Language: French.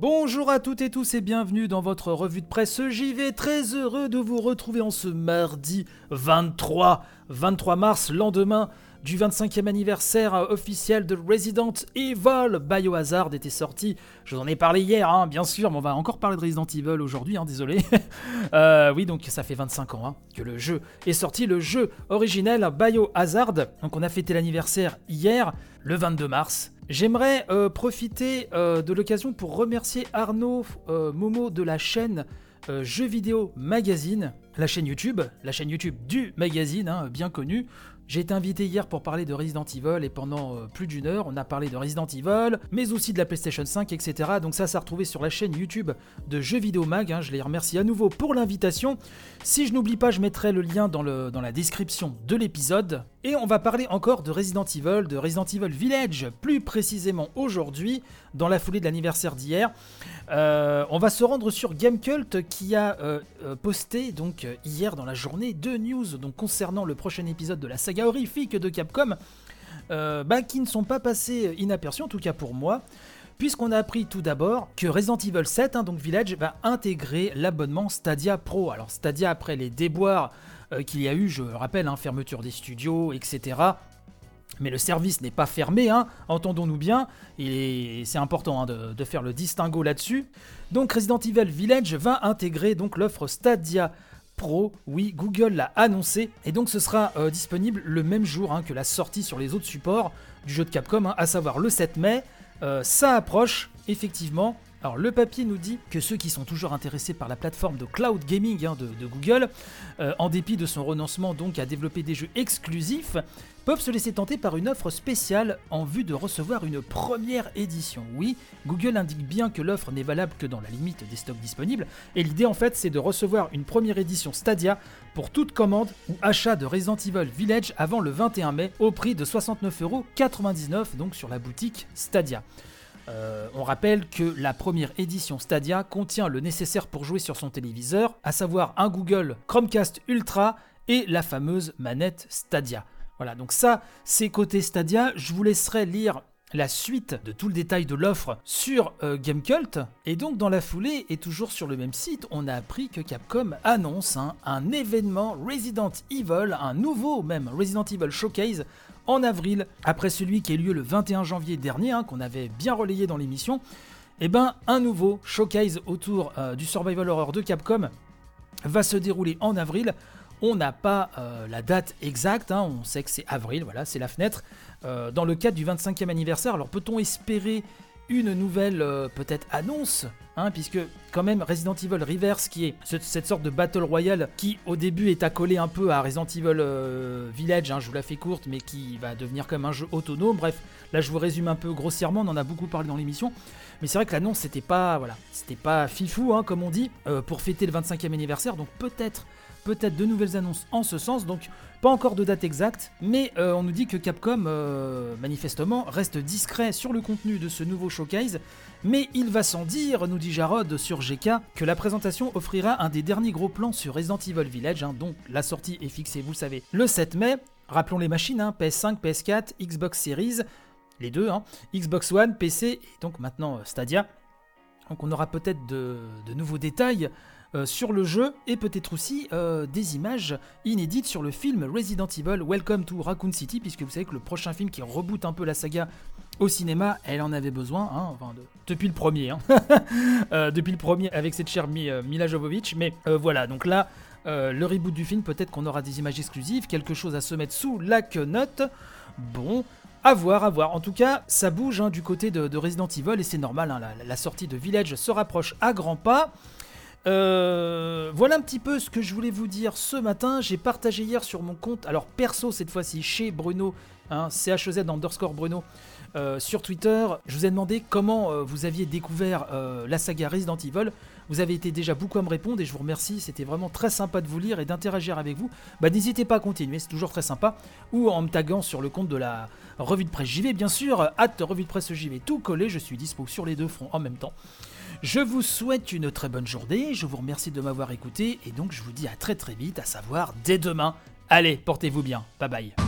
Bonjour à toutes et tous et bienvenue dans votre revue de presse JV. Très heureux de vous retrouver en ce mardi 23, 23 mars, lendemain du 25e anniversaire officiel de Resident Evil. Biohazard était sorti, je vous en ai parlé hier, hein, bien sûr, mais on va encore parler de Resident Evil aujourd'hui, hein, désolé. Euh, oui, donc ça fait 25 ans hein, que le jeu est sorti, le jeu originel Biohazard. Donc on a fêté l'anniversaire hier, le 22 mars. J'aimerais euh, profiter euh, de l'occasion pour remercier Arnaud Momo de la chaîne Jeux vidéo magazine, la chaîne YouTube, la chaîne YouTube du magazine, bien connue. J'ai été invité hier pour parler de Resident Evil et pendant euh, plus d'une heure, on a parlé de Resident Evil, mais aussi de la PlayStation 5, etc. Donc ça, ça a retrouvé sur la chaîne YouTube de Jeux Vidéo Mag. Hein. Je les remercie à nouveau pour l'invitation. Si je n'oublie pas, je mettrai le lien dans la description de l'épisode. Et on va parler encore de Resident Evil, de Resident Evil Village, plus précisément aujourd'hui, dans la foulée de l'anniversaire d'hier. Euh, on va se rendre sur Gamecult qui a euh, posté donc hier dans la journée deux news concernant le prochain épisode de la saga horrifiques de Capcom, euh, bah, qui ne sont pas passés inaperçus, en tout cas pour moi, puisqu'on a appris tout d'abord que Resident Evil 7, hein, donc Village, va intégrer l'abonnement Stadia Pro. Alors Stadia, après les déboires euh, qu'il y a eu, je rappelle, hein, fermeture des studios, etc. Mais le service n'est pas fermé, hein, entendons-nous bien, et c'est important de, faire le distinguo là-dessus. Donc Resident Evil Village va intégrer donc l'offre Stadia Pro, oui, Google l'a annoncé, et donc ce sera euh, disponible le même jour que la sortie sur les autres supports du jeu de Capcom, à savoir le 7 mai. Euh, ça approche, effectivement. Alors le papier nous dit que ceux qui sont toujours intéressés par la plateforme de cloud gaming hein, de, Google, euh, en dépit de son renoncement donc à développer des jeux exclusifs, peuvent se laisser tenter par une offre spéciale en vue de recevoir une première édition. Oui, Google indique bien que l'offre n'est valable que dans la limite des stocks disponibles, et l'idée en fait c'est de recevoir une première édition Stadia pour toute commande ou achat de Resident Evil Village avant le 21 mai au prix de 69,99€ donc sur la boutique Stadia. Euh, on rappelle que la première édition Stadia contient le nécessaire pour jouer sur son téléviseur, à savoir un Google Chromecast Ultra et la fameuse manette Stadia. Voilà, donc ça, c'est côté Stadia. Je vous laisserai lire la suite de tout le détail de l'offre sur euh, Gamecult. Et donc dans la foulée, et toujours sur le même site, on a appris que Capcom annonce un événement Resident Evil, un nouveau même Resident Evil Showcase en avril, après celui qui a eu lieu le 21 janvier dernier, hein, qu'on avait bien relayé dans l'émission. Et eh ben un nouveau showcase autour euh, du survival horror de Capcom va se dérouler en avril on n'a pas euh, la date exacte, hein, on sait que c'est avril, voilà, c'est la fenêtre. Euh, dans le cadre du 25e anniversaire, alors peut-on espérer une nouvelle euh, peut-être annonce Hein, puisque quand même Resident Evil Reverse, qui est cette sorte de Battle Royale, qui au début est accolé un peu à Resident Evil Village, hein, je vous la fais courte, mais qui va devenir comme un jeu autonome. Bref, là je vous résume un peu grossièrement, on en a beaucoup parlé dans l'émission. Mais c'est vrai que l'annonce c'était pas, voilà, c'était pas fifou, comme on dit, pour fêter le 25e anniversaire, donc peut-être peut-être de nouvelles annonces en ce sens. Donc pas encore de date exacte, mais euh, on nous dit que Capcom, euh, manifestement, reste discret sur le contenu de ce nouveau showcase. Mais il va sans dire, nous dit Jarod sur GK, que la présentation offrira un des derniers gros plans sur Resident Evil Village, hein, donc la sortie est fixée, vous le savez, le 7 mai. Rappelons les machines, hein, PS5, PS4, Xbox Series, les deux, hein, Xbox One, PC et donc maintenant euh, Stadia. Donc on aura peut-être de, de nouveaux détails euh, sur le jeu et peut-être aussi euh, des images inédites sur le film Resident Evil Welcome to Raccoon City, puisque vous savez que le prochain film qui reboot un peu la saga au cinéma, elle en avait besoin, hein, enfin, depuis le premier, hein. euh, depuis le premier avec cette chère Mila Jovovich, mais voilà, donc là, le reboot du film, peut-être qu'on aura des images exclusives, quelque chose à se mettre sous la quenotte. Bon, à voir, à voir. En tout cas, ça bouge hein, du côté de, Resident Evil et c'est normal, la, la, sortie de Village se rapproche à grands pas. Euh, voilà un petit peu ce que je voulais vous dire ce matin. J'ai partagé hier sur mon compte, alors perso cette fois-ci, chez Bruno, hein, CHZ underscore Bruno, euh, sur Twitter. Je vous ai demandé comment euh, vous aviez découvert la saga Resident Evil. Vous avez été déjà beaucoup à me répondre et je vous remercie. C'était vraiment très sympa de vous lire et d'interagir avec vous. Bah, n'hésitez pas à continuer, c'est toujours très sympa. Ou en me taguant sur le compte de la revue de presse JV, bien sûr. Hâte revue de presse JV tout collé. Je suis dispo sur les deux fronts en même temps. Je vous souhaite une très bonne journée, je vous remercie de m'avoir écouté et donc je vous dis à très très vite, à savoir dès demain. Allez, portez-vous bien, bye bye.